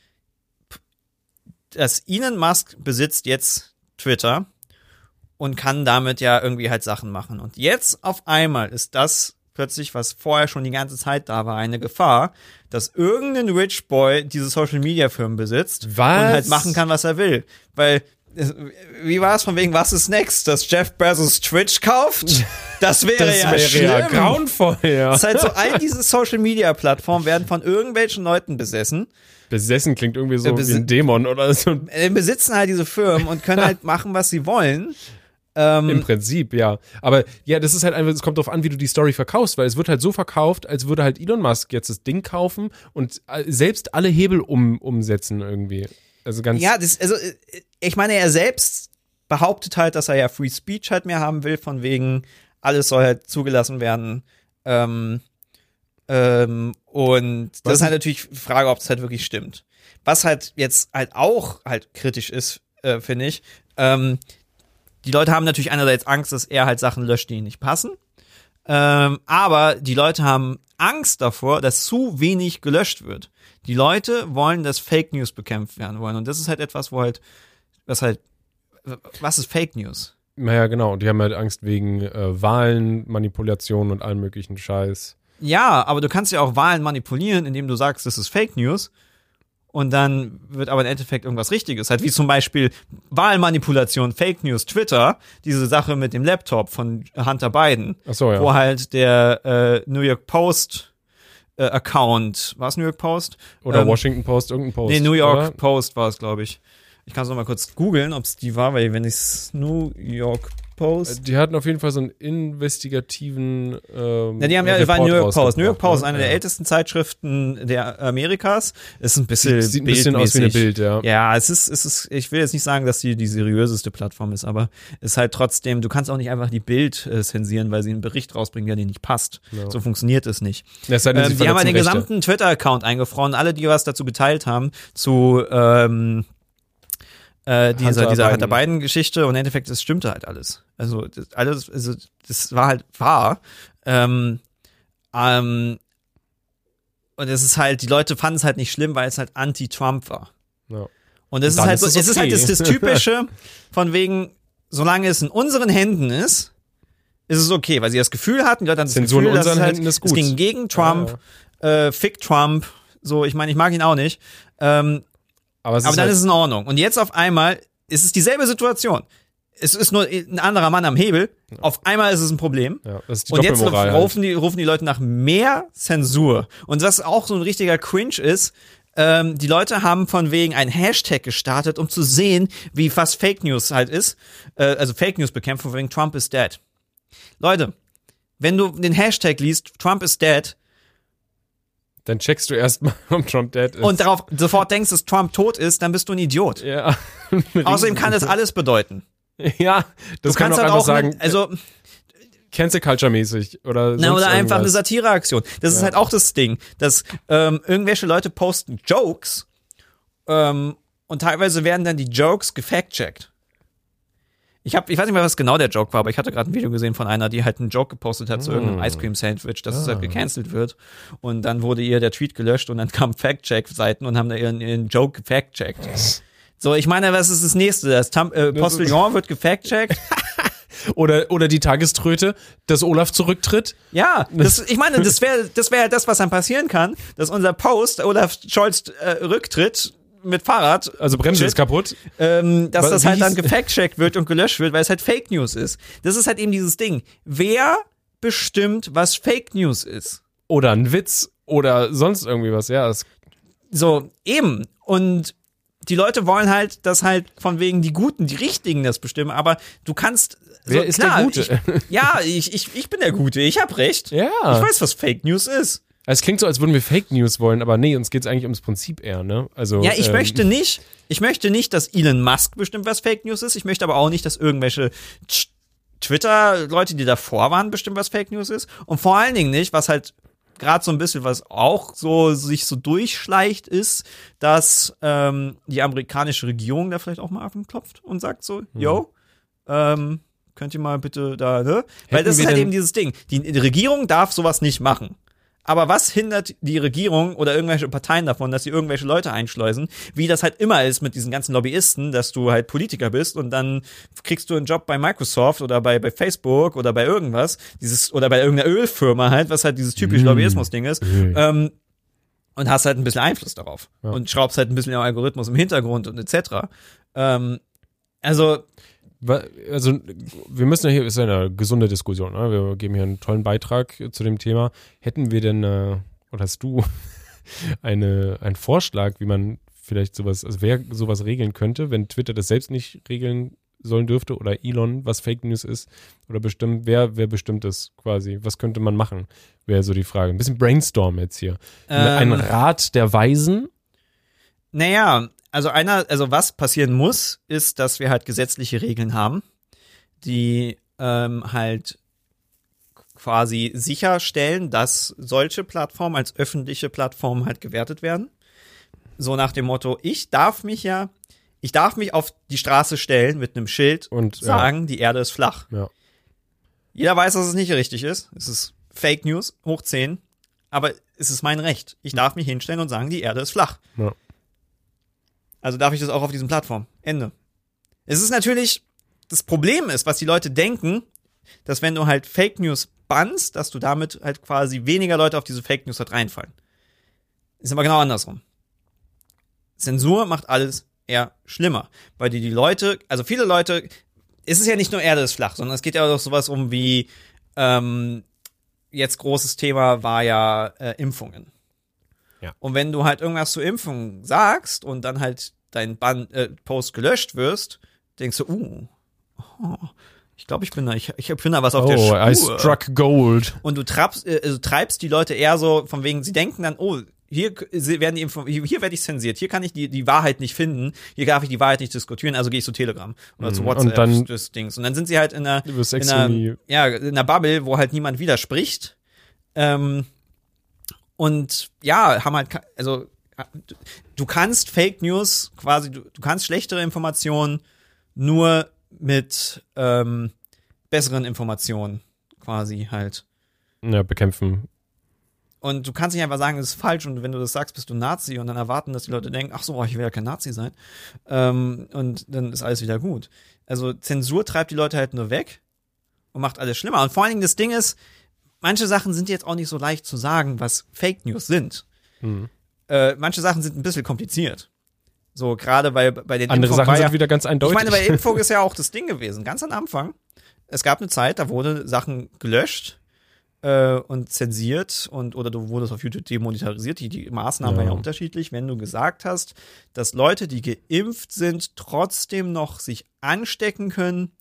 dass Elon Musk besitzt jetzt Twitter und kann damit ja irgendwie halt Sachen machen. Und jetzt auf einmal ist das plötzlich, was vorher schon die ganze Zeit da war, eine Gefahr, dass irgendein Rich Boy diese Social Media Firmen besitzt Was? und halt machen kann, was er will. Weil wie war es von wegen, was ist next? Dass Jeff Bezos Twitch kauft? Das wäre Das ja wäre schlimm. ja grauenvoll, ja. Das ist halt so, all diese Social Media Plattformen werden von irgendwelchen Leuten besessen. Besessen klingt irgendwie so Ja, besi- wie ein Dämon oder so. Äh, besitzen halt diese Firmen und können halt machen, was sie wollen. Ähm, Im Prinzip, ja. Aber ja, das ist halt einfach, es kommt darauf an, wie du die Story verkaufst, weil es wird halt so verkauft, als würde halt Elon Musk jetzt das Ding kaufen und äh, selbst alle Hebel um, umsetzen irgendwie. Also ganz. Ja, das, also, äh, ich meine, er selbst behauptet halt, dass er ja Free Speech halt mehr haben will, von wegen, alles soll halt zugelassen werden. Ähm, ähm, und das Was ist halt natürlich die Frage, ob es halt wirklich stimmt. Was halt jetzt halt auch halt kritisch ist, äh, finde ich, ähm, die Leute haben natürlich einerseits Angst, dass er halt Sachen löscht, die ihnen nicht passen. Ähm, aber die Leute haben Angst davor, dass zu wenig gelöscht wird. Die Leute wollen, dass Fake News bekämpft werden wollen. Und das ist halt etwas, wo halt, was halt, was ist Fake News? Naja, genau. Und die haben halt Angst wegen äh, Wahlen, Manipulationen und allem möglichen Scheiß. Ja, aber du kannst ja auch Wahlen manipulieren, indem du sagst, das ist Fake News. Und dann wird aber im Endeffekt irgendwas Richtiges. Halt wie zum Beispiel Wahlmanipulation, Fake News, Twitter, diese Sache mit dem Laptop von Hunter Biden. Ach so, ja. Wo halt der äh, New York Post äh, Account, war es New York Post? Oder Ähm, Washington Post, irgendein Post. Nee, New York Oder? Post war es, glaube ich. Ich kann es noch mal kurz googeln, ob es die war, weil wenn ich New York Post. Die hatten auf jeden Fall so einen investigativen. Ähm, Ja, die haben ja, Report war New York Post. New York Post, ne? eine der Ja. ältesten Zeitschriften der Amerikas. Ist ein bisschen Sieht, sieht ein bisschen aus wie eine bildmäßig. Bild, ja. Ja, es ist, es ist, ich will jetzt nicht sagen, dass die die seriöseste Plattform ist, aber es ist halt trotzdem, du kannst auch nicht einfach die Bild äh, zensieren, weil sie einen Bericht rausbringen, der dir nicht passt. Ja. So funktioniert es nicht. Denn, sie Ähm, die haben halt den Rechte. gesamten Twitter-Account eingefroren, alle, die was dazu geteilt haben, zu ähm, äh, dieser, Hunter dieser Biden. Hunter Biden-Geschichte und im Endeffekt, das stimmte halt alles. Also das, alles, also das war halt wahr. Ähm, ähm, und es ist halt, die Leute fanden es halt nicht schlimm, weil es halt anti-Trump war. Ja. Und es ist halt ist so, es es ist halt okay. das, das Typische von wegen, solange es in unseren Händen ist, ist es okay, weil sie das Gefühl hatten, die Leute hatten das Zensur in Gefühl, dass unseren es halt, Händen ist es ging gegen Trump, äh, fick Trump, so, ich meine, ich mag ihn auch nicht. Ähm, Aber, aber ist dann halt, ist es in Ordnung. Und jetzt auf einmal ist es dieselbe Situation. Es ist nur ein anderer Mann am Hebel. Auf einmal ist es ein Problem. ja, das ist die Und jetzt halt. rufen die, rufen die Leute nach mehr Zensur. Und was auch so ein richtiger Cringe ist, ähm, die Leute haben von wegen ein Hashtag gestartet, um zu sehen, wie fast Fake News halt ist. Äh, also Fake News bekämpfen, von wegen Trump is dead. Leute, wenn du den Hashtag liest, Trump is dead, Dann checkst du erstmal, ob Trump dead ist. und darauf sofort denkst, dass Trump tot ist, dann bist du ein Idiot. ja. Außerdem kann das alles bedeuten. Ja, das Du kann kannst auch einfach auch, sagen, mit, also Cancel Culture mäßig oder Na, oder einfach eine irgendwas. Satireaktion. Das ist Ja. halt auch das Ding, dass ähm, irgendwelche Leute posten Jokes ähm, und teilweise werden dann die Jokes gefact-checkt. Ich hab, ich weiß nicht mehr, was genau der Joke war, aber ich hatte gerade ein Video gesehen von einer, die halt einen Joke gepostet hat zu irgendeinem Ice Cream Sandwich, dass es halt gecancelt wird. Und dann wurde ihr der Tweet gelöscht und dann kamen Fact-Check-Seiten und haben da ihren, ihren Joke gefact-checkt. So, ich meine, was ist das nächste? Das Tam äh, Postillon wird gefact-checkt. Oder, oder die Tageströte, dass Olaf zurücktritt. Ja, das, ich meine, das wäre das wäre das, was dann passieren kann, dass unser Post Olaf Scholz äh, Rücktritt mit Fahrrad, Also Bremse Shit. ist kaputt. ähm, dass Was- das halt dann gefact-checkt wird und gelöscht wird, weil es halt Fake News ist. Das ist halt eben dieses Ding. Wer bestimmt, was Fake News ist? Oder ein Witz oder sonst irgendwie was. Ja, So, eben. Und die Leute wollen halt, dass halt von wegen die Guten, die Richtigen das bestimmen, aber du kannst. Wer so, ist der klar, Gute? Ich, ja, ich, ich, ich bin der Gute, ich hab recht. Ja. Ich weiß, was Fake News ist. Es klingt so, als würden wir Fake News wollen, aber nee, uns geht's eigentlich ums Prinzip eher, ne? Also, Ja, ich ähm, möchte nicht, ich möchte nicht, dass Elon Musk bestimmt, was Fake News ist. Ich möchte aber auch nicht, dass irgendwelche Twitter-Leute, die davor waren, bestimmt, was Fake News ist. Und vor allen Dingen nicht, was halt gerade so ein bisschen, was auch so sich so durchschleicht, ist, dass ähm, die amerikanische Regierung da vielleicht auch mal klopft und sagt so, yo, ähm, könnt ihr mal bitte da, ne? Weil Hätten das ist halt eben dieses Ding. Die Regierung darf sowas nicht machen. Aber was hindert die Regierung oder irgendwelche Parteien davon, dass sie irgendwelche Leute einschleusen, wie das halt immer ist mit diesen ganzen Lobbyisten, dass du halt Politiker bist und dann kriegst du einen Job bei Microsoft oder bei, bei Facebook oder bei irgendwas, dieses, oder bei irgendeiner Ölfirma halt, was halt dieses typische Mm. Lobbyismus-Ding ist. Ähm, und hast halt ein bisschen Einfluss darauf. Ja. Und schraubst halt ein bisschen am Algorithmus im Hintergrund und etc. Ähm, also, Also, wir müssen ja hier, ist ja eine gesunde Diskussion, ne? wir geben hier einen tollen Beitrag zu dem Thema. Hätten wir denn, äh, oder hast du eine, einen Vorschlag, wie man vielleicht sowas, also wer sowas regeln könnte, wenn Twitter das selbst nicht regeln sollen dürfte oder Elon, was Fake News ist, oder bestimmt, wer, wer bestimmt das quasi? Was könnte man machen? Wäre so die Frage. Ein bisschen Brainstorm jetzt hier. ähm, Ein Rat der Weisen. Naja, also einer, also was passieren muss, ist, dass wir halt gesetzliche Regeln haben, die ähm, halt quasi sicherstellen, dass solche Plattformen als öffentliche Plattformen halt gewertet werden. So nach dem Motto, ich darf mich ja, ich darf mich auf die Straße stellen mit einem Schild Und, ja. sagen, die Erde ist flach. Ja. Jeder weiß, dass es nicht richtig ist. Es ist Fake News, hoch 10. Aber es ist mein Recht. Ich darf mich hinstellen und sagen, die Erde ist flach. Ja. Also darf ich das auch auf diesen Plattformen. Ende. Es ist natürlich, das Problem ist, was die Leute denken, dass wenn du halt Fake News bannst, dass du damit halt quasi weniger Leute auf diese Fake News halt reinfallen. Ist aber genau andersrum. Zensur macht alles eher schlimmer, weil die die Leute, also viele Leute, es ist ja nicht nur Erde ist flach, sondern es geht ja auch sowas um wie, ähm, jetzt großes Thema war ja äh, Impfungen. Ja. Und wenn du halt irgendwas zur Impfung sagst und dann halt dein Ban äh, Post gelöscht wirst, denkst du, uh, oh, ich glaube, ich bin da, ich, ich bin da was auf der Oh, Spur. I struck gold. Und du treibst, äh, also treibst die Leute eher so, von wegen, sie denken dann, oh, hier werden die Info hier, werde ich zensiert, hier kann ich die, die Wahrheit nicht finden, hier darf ich die Wahrheit nicht diskutieren, also gehe ich zu Telegram oder zu Mhm. WhatsApp Und dann- des Dings. Und dann sind sie halt in einer, in einer, ja, in einer Bubble, wo halt niemand widerspricht. Ähm, und ja, haben halt, also du- du kannst Fake News quasi, du, du kannst schlechtere Informationen nur mit ähm, besseren Informationen quasi halt. Ja, bekämpfen. Und du kannst nicht einfach sagen, das ist falsch und wenn du das sagst, bist du Nazi und dann erwarten, dass die Leute denken, ach so, ich will ja kein Nazi sein. Ähm, und dann ist alles wieder gut. Also Zensur treibt die Leute halt nur weg und macht alles schlimmer. Und vor allen Dingen das Ding ist, manche Sachen sind jetzt auch nicht so leicht zu sagen, was Fake News sind. Mhm. Äh, manche Sachen sind ein bisschen kompliziert. So, gerade bei, bei den Andere Impfungen Sachen sind ja, wieder ganz eindeutig. ich meine, bei Impfung ist ja auch das Ding gewesen, ganz am Anfang. Es gab eine Zeit, da wurde Sachen gelöscht äh, und zensiert und oder du wurdest auf YouTube demonetarisiert. Die, die Maßnahmen Ja. waren ja unterschiedlich. Wenn du gesagt hast, dass Leute, die geimpft sind, trotzdem noch sich anstecken können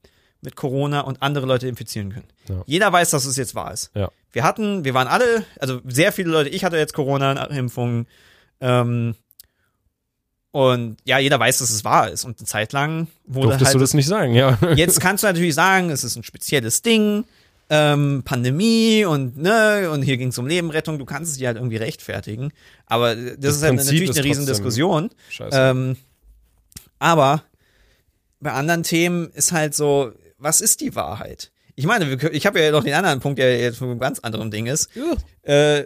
mit Corona und andere Leute infizieren können. Ja. Jeder weiß, dass es jetzt wahr ist. Ja. Wir hatten, wir waren alle, also sehr viele Leute, ich hatte jetzt Corona nach Impfung, ähm, und ja, jeder weiß, dass es wahr ist. Und eine Zeit lang wurde Durftest halt du das nicht sagen, ja. Jetzt kannst du natürlich sagen, es ist ein spezielles Ding, ähm, Pandemie und ne, und hier ging es um Lebenrettung, du kannst es dir halt irgendwie rechtfertigen. Aber das, Das ist halt Prinzip natürlich ist eine riesen trotzdem Diskussion. Scheiße. Ähm, aber bei anderen Themen ist halt so, was ist die Wahrheit? Ich meine, ich habe ja noch den anderen Punkt, der jetzt von einem ganz anderen Ding ist. Äh,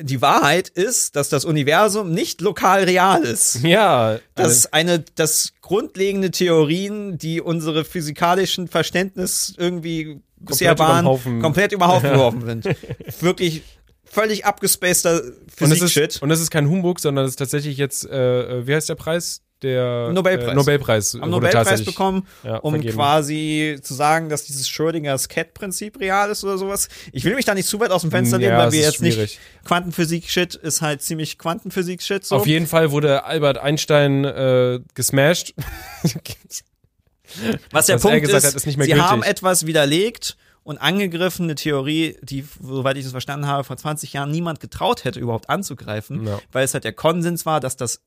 die Wahrheit ist, dass das Universum nicht lokal real ist ja. dass eine, dass grundlegende Theorien, die unsere physikalischen Verständnis irgendwie bisher waren, komplett über den Haufen geworfen sind. Wirklich völlig abgespaceder und es, Physik-Shit. ist, und es ist kein Humbug, sondern es ist tatsächlich jetzt, äh, äh, wie heißt der Preis? Der Nobelpreis. Äh, Nobelpreis. Wurde Nobelpreis bekommen, ja, um vergeben. quasi zu sagen, dass dieses Schrödingers Cat-Prinzip real ist oder sowas. Ich will mich da nicht zu weit aus dem Fenster Ja, lehnen, weil es wir jetzt nicht schwierig. Quantenphysik-Shit ist halt ziemlich Quantenphysik-Shit so. Auf jeden Fall wurde Albert Einstein äh, gesmashed. Was der Was Punkt gesagt ist, hat, ist nicht mehr sie gültig. haben etwas widerlegt und angegriffen, eine Theorie, die, soweit ich das verstanden habe, vor 20 Jahren niemand getraut hätte, überhaupt anzugreifen, Ja. weil es halt der Konsens war, dass das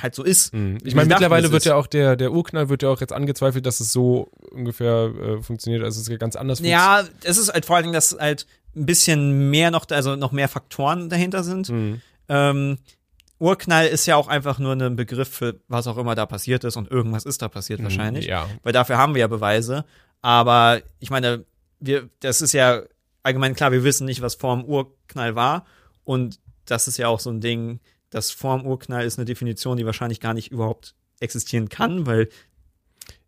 halt so ist. Hm. Wie Ich meine, mittlerweile wird ja auch der, der Urknall wird ja auch jetzt angezweifelt, dass es so ungefähr äh, funktioniert, also es ist ganz anders Ja, es ist halt vor allen Dingen, dass halt ein bisschen mehr noch, also noch mehr Faktoren dahinter sind. Mhm. Ähm, Urknall ist ja auch einfach nur ein Begriff für was auch immer da passiert ist und irgendwas ist da passiert wahrscheinlich. Ja. Weil dafür haben wir ja Beweise. Aber ich meine, wir, das ist ja allgemein klar, wir wissen nicht, was vor dem Urknall war. Und das ist ja auch so ein Ding, das vor dem Urknall ist eine Definition, die wahrscheinlich gar nicht überhaupt existieren kann, weil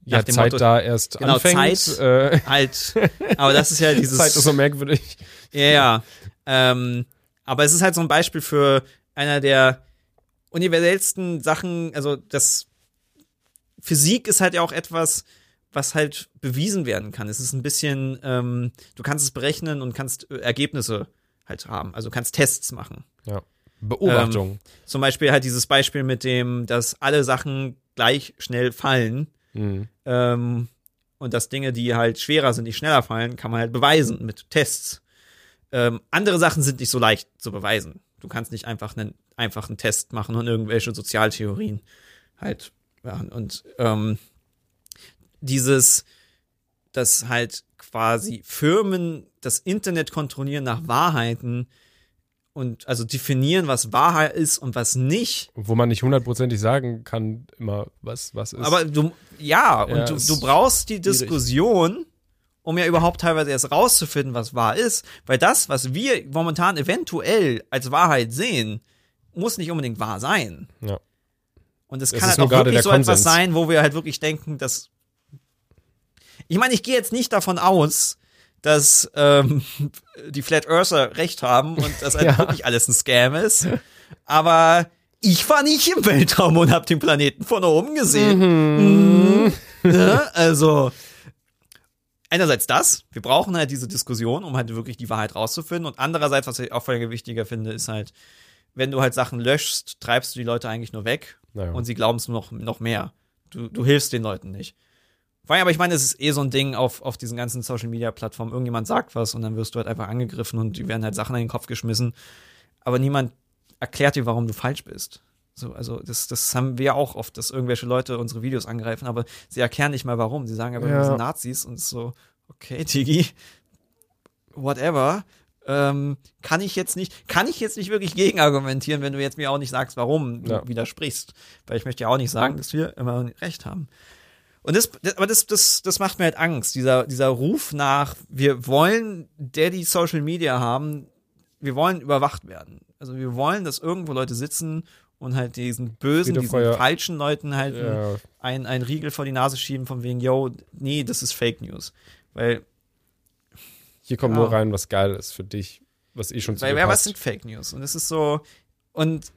Ja, Zeit Motto- da erst Genau, anfängt. Zeit. Äh, halt, aber das ist ja dieses. Zeit ist so merkwürdig. Ja, ja. Ähm, aber es ist halt so ein Beispiel für einer der universellsten Sachen, also das Physik ist halt ja auch etwas, was halt bewiesen werden kann. Es ist ein bisschen, ähm, du kannst es berechnen und kannst äh, Ergebnisse halt haben. Also kannst Tests machen. Ja. Beobachtung. Zum Beispiel halt dieses Beispiel mit dem, dass alle Sachen gleich schnell fallen. Mhm. Ähm, und dass Dinge, die halt schwerer sind, die schneller fallen, kann man halt beweisen mit Tests. Ähm, andere Sachen sind nicht so leicht zu beweisen. Du kannst nicht einfach einen einfachen Test machen und irgendwelche Sozialtheorien halt machen. Und ähm, dieses, dass halt quasi Firmen das Internet kontrollieren nach Wahrheiten und also definieren, was Wahrheit ist und was nicht. Wo man nicht hundertprozentig sagen kann, immer, was, was ist. Aber du, ja, und Ja, du, ist du brauchst die schwierig. Diskussion, um ja überhaupt teilweise erst rauszufinden, was wahr ist. Weil das, was wir momentan eventuell als Wahrheit sehen, muss nicht unbedingt wahr sein. ja. Und es kann halt auch wirklich so etwas Konsens. sein, wo wir halt wirklich denken, dass. Ich meine, ich gehe jetzt nicht davon aus, dass ähm, die Flat Earther recht haben und dass halt Ja. wirklich alles ein Scam ist. Aber ich war nicht im Weltraum und habe den Planeten von oben gesehen. Mhm. Ja, also einerseits das, wir brauchen halt diese Diskussion, um halt wirklich die Wahrheit rauszufinden. Und andererseits, was ich auch viel wichtiger finde, ist halt, wenn du halt Sachen löschst, treibst du die Leute eigentlich nur weg Naja. und sie glauben es noch, noch mehr. Du, du hilfst den Leuten nicht. Vor allem, aber ich meine, es ist eh so ein Ding auf, auf diesen ganzen Social Media Plattformen. Irgendjemand sagt was und dann wirst du halt einfach angegriffen und die werden halt Sachen in den Kopf geschmissen. Aber niemand erklärt dir, warum du falsch bist. So, also das, das haben wir auch oft, dass irgendwelche Leute unsere Videos angreifen, aber sie erklären nicht mal warum. Sie sagen aber, wir Ja. sind Nazis und so, okay, Tigi, whatever. Ähm, kann ich jetzt nicht, kann ich jetzt nicht wirklich gegenargumentieren, wenn du jetzt mir auch nicht sagst, warum du Ja. widersprichst. Weil ich möchte ja auch nicht sagen, dass wir immer recht haben. Und das, das aber das, das, das macht mir halt Angst. Dieser, dieser Ruf nach, wir wollen Daddy Social Media haben, wir wollen überwacht werden. Also wir wollen, dass irgendwo Leute sitzen und halt diesen bösen, Friede, diesen Feuer. falschen Leuten halt Ja. ein, ein Riegel vor die Nase schieben von wegen, yo, nee, das ist Fake News. Weil, Hier kommt Ja. nur rein, was geil ist für dich, was eh schon zu weil ja, was sind Fake News? Und es ist so, und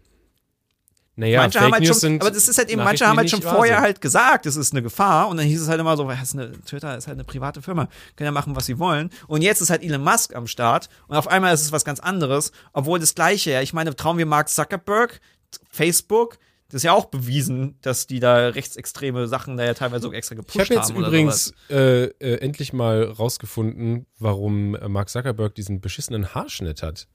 Naja, manche Fake haben halt News schon, aber das ist halt eben, manche haben halt schon vorher sind. halt gesagt, es ist eine Gefahr und dann hieß es halt immer so, was ist eine, Twitter ist halt eine private Firma, können ja machen, was sie wollen. Und jetzt ist halt Elon Musk am Start und auf einmal ist es was ganz anderes, obwohl das Gleiche, ja, ich meine, trauen wir Mark Zuckerberg, Facebook, das ist ja auch bewiesen, dass die da rechtsextreme Sachen da ja teilweise sogar extra gepusht Ich habe jetzt haben übrigens äh, äh, endlich mal rausgefunden, warum äh, Mark Zuckerberg diesen beschissenen Haarschnitt hat.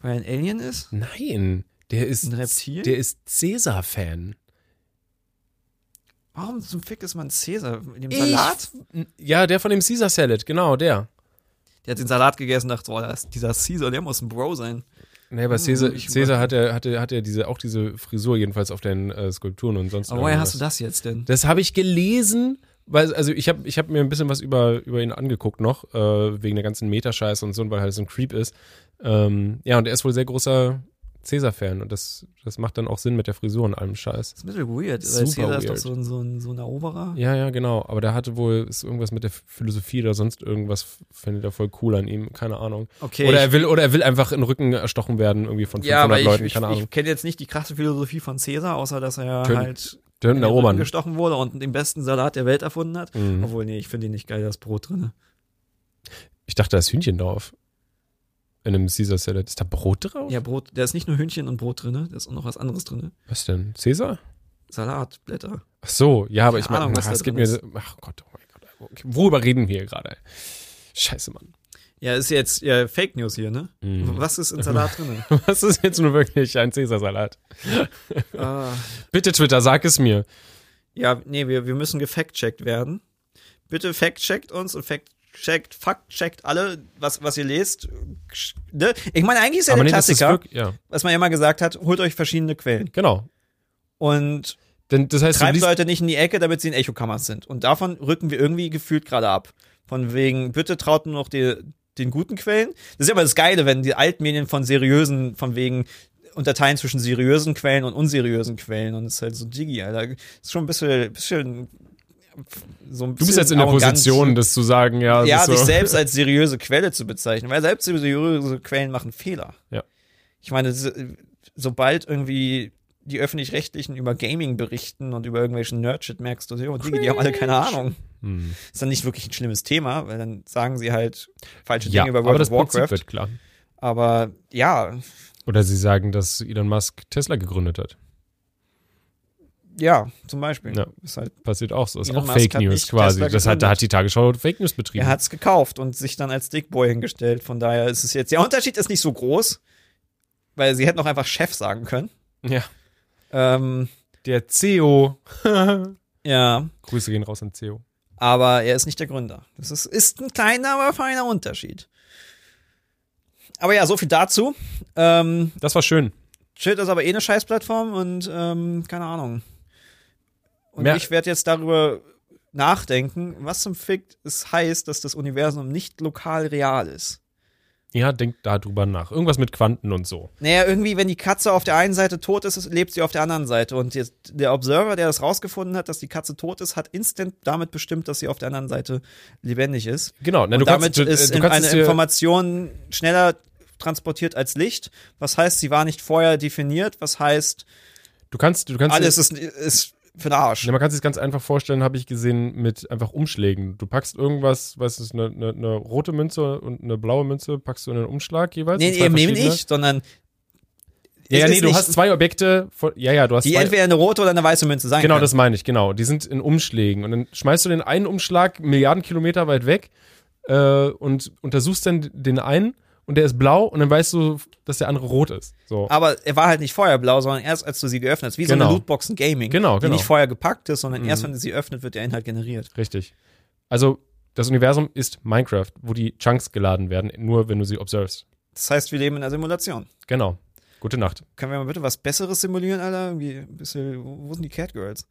Weil er ein Alien ist? Nein, der ist Ein Reptil? Der ist Cäsar-Fan. Warum zum Fick ist man Cäsar? In dem Ich- Salat? Ja, der von dem Caesar Salad, genau, der. Der hat den Salat gegessen und dachte, das, dieser Caesar, der muss ein Bro sein. Nee, aber Caesar, ich Caesar hat ja hatte, hatte diese, auch diese Frisur, jedenfalls auf den äh, Skulpturen und sonst Aber woher irgendwas. hast du das jetzt denn? Das habe ich gelesen, weil, also ich habe ich hab mir ein bisschen was über, über ihn angeguckt noch, äh, wegen der ganzen Metascheiße und so, weil er halt so ein Creep ist. Ähm, ja, und er ist wohl sehr großer Cäsar-Fan und das, das macht dann auch Sinn mit der Frisur und allem Scheiß. Das ist ein bisschen weird, weil Super Caesar ist doch weird. so ein, so ein, so ein Eroberer. Ja, ja, genau. Aber der hatte wohl ist irgendwas mit der Philosophie oder sonst irgendwas, findet er voll cool an ihm, keine Ahnung. Okay. Oder ich, er will, oder er will einfach in den Rücken erstochen werden, irgendwie von 500 ja, aber ich, Leuten, ich, keine Ahnung. ich kenne jetzt nicht die krasse Philosophie von Caesar, außer dass er Töten- halt Töten in den Rücken erobern. gestochen wurde und den besten Salat der Welt erfunden hat. Mhm. Obwohl, nee, ich finde ihn nicht geil, da ist Brot drin. Ich dachte, da ist Hühnchen drauf. In einem Caesar Salad. Ist da Brot drauf? Ja, Brot, da ist nicht nur Hühnchen und Brot drin, da ist auch noch was anderes drin. Was denn? Caesar? Salatblätter. Ach so, ja, aber Keine ich meine, es gibt mir, ist. ach Gott, oh mein Gott, worüber reden wir hier gerade? Scheiße, Mann. Ja, ist jetzt ja, Fake News hier, ne? Mhm. Was ist in Salat drin? Was ist jetzt nur wirklich ein Caesar-Salat? ah. Bitte Twitter, sag es mir. Ja, nee, wir, wir müssen gefact-checkt werden. Bitte fact-checkt uns und fact checkt, Fakt checkt alle, was, was ihr lest. Ne? Ich meine, eigentlich ist ja Aber der Klassiker, wirklich, ja, was man ja immer gesagt hat, holt euch verschiedene Quellen. genau. Und Denn das heißt, treibt Leute nicht in die Ecke, damit sie in Echokammern sind. Und davon rücken wir irgendwie gefühlt gerade ab. Von wegen, bitte traut nur noch die, den guten Quellen. Das ist ja aber das Geile, wenn die Altmedien von seriösen, von wegen unterteilen zwischen seriösen Quellen und unseriösen Quellen. Und es ist halt so Digi, Alter. Das ist schon ein bisschen, bisschen so ein du bist jetzt in der. Position, das zu sagen, ja, ja, sich so. selbst als seriöse Quelle zu bezeichnen, weil selbst seriöse Quellen machen Fehler. Ja. Ich meine, so- sobald irgendwie die öffentlich-rechtlichen über Gaming berichten und über irgendwelchen Nerdshit merkst du, oh, die, die haben alle keine Ahnung. Hm. Ist dann nicht wirklich ein schlimmes Thema, weil dann sagen sie halt falsche Ja, Dinge über aber World das of Prinzip Warcraft. wird klar. Aber ja, Oder sie sagen, dass Elon Musk Tesla gegründet hat. Ja, zum Beispiel. Ja. Ist halt, Passiert auch so. Ist Elon auch Musk Fake hat News quasi. Tesla Das hat, da hat die Tagesschau Fake News betrieben. er hat's gekauft und sich dann als Dickboy hingestellt. Von daher ist es jetzt, der Unterschied ist nicht so groß, weil sie hätten auch einfach Chef sagen können. ja. Ähm, Der CEO. ja, Grüße gehen raus an CEO. aber er ist nicht der Gründer. Das ist, ist ein kleiner, aber feiner Unterschied. Aber ja, so viel dazu. Ähm, Das war schön. Shit ist aber eh eine Scheißplattform und ähm, keine Ahnung. Und Mehr- ich werde jetzt darüber nachdenken, was zum Fick es heißt, dass das Universum nicht lokal real ist. Ja, denk da drüber nach. Irgendwas mit Quanten und so. Naja, irgendwie, wenn die Katze auf der einen Seite tot ist, lebt sie auf der anderen Seite. Und jetzt, der Observer, der das rausgefunden hat, dass die Katze tot ist, hat instant damit bestimmt, dass sie auf der anderen Seite lebendig ist. Genau. Na, und du damit kannst, du, ist du in kannst eine Information schneller transportiert als Licht. Was heißt, sie war nicht vorher definiert. Was heißt, du kannst, du kannst alles ist, ist für den Arsch. Ja, man kann sich ganz einfach vorstellen, habe ich gesehen, mit einfach Umschlägen. Du packst irgendwas, was ist, eine, eine, eine rote Münze und eine blaue Münze, packst du in einen Umschlag jeweils. Nee, eben, nicht, sondern Ja, ja nee, du hast zwei Objekte. Von, ja, ja, du hast die zwei. entweder eine rote oder eine weiße Münze sein Genau, können. das meine ich, genau. Die sind in Umschlägen. Und dann schmeißt du den einen Umschlag Milliarden Kilometer weit weg äh, und untersuchst dann den einen und der ist blau und dann weißt du, dass der andere rot ist. So. Aber er war halt nicht vorher blau, sondern erst als du sie geöffnet hast. Wie so Genau. eine Lootbox in Gaming. Genau, Die genau. nicht vorher gepackt ist, sondern Mhm. erst wenn du sie öffnet, wird der Inhalt generiert. Richtig. Also, das Universum ist Minecraft, wo die Chunks geladen werden, nur wenn du sie observest. Das heißt, wir leben in einer Simulation. Genau. Gute Nacht. Können wir mal bitte was Besseres simulieren, Alter? Irgendwie bisschen, wo sind die Catgirls?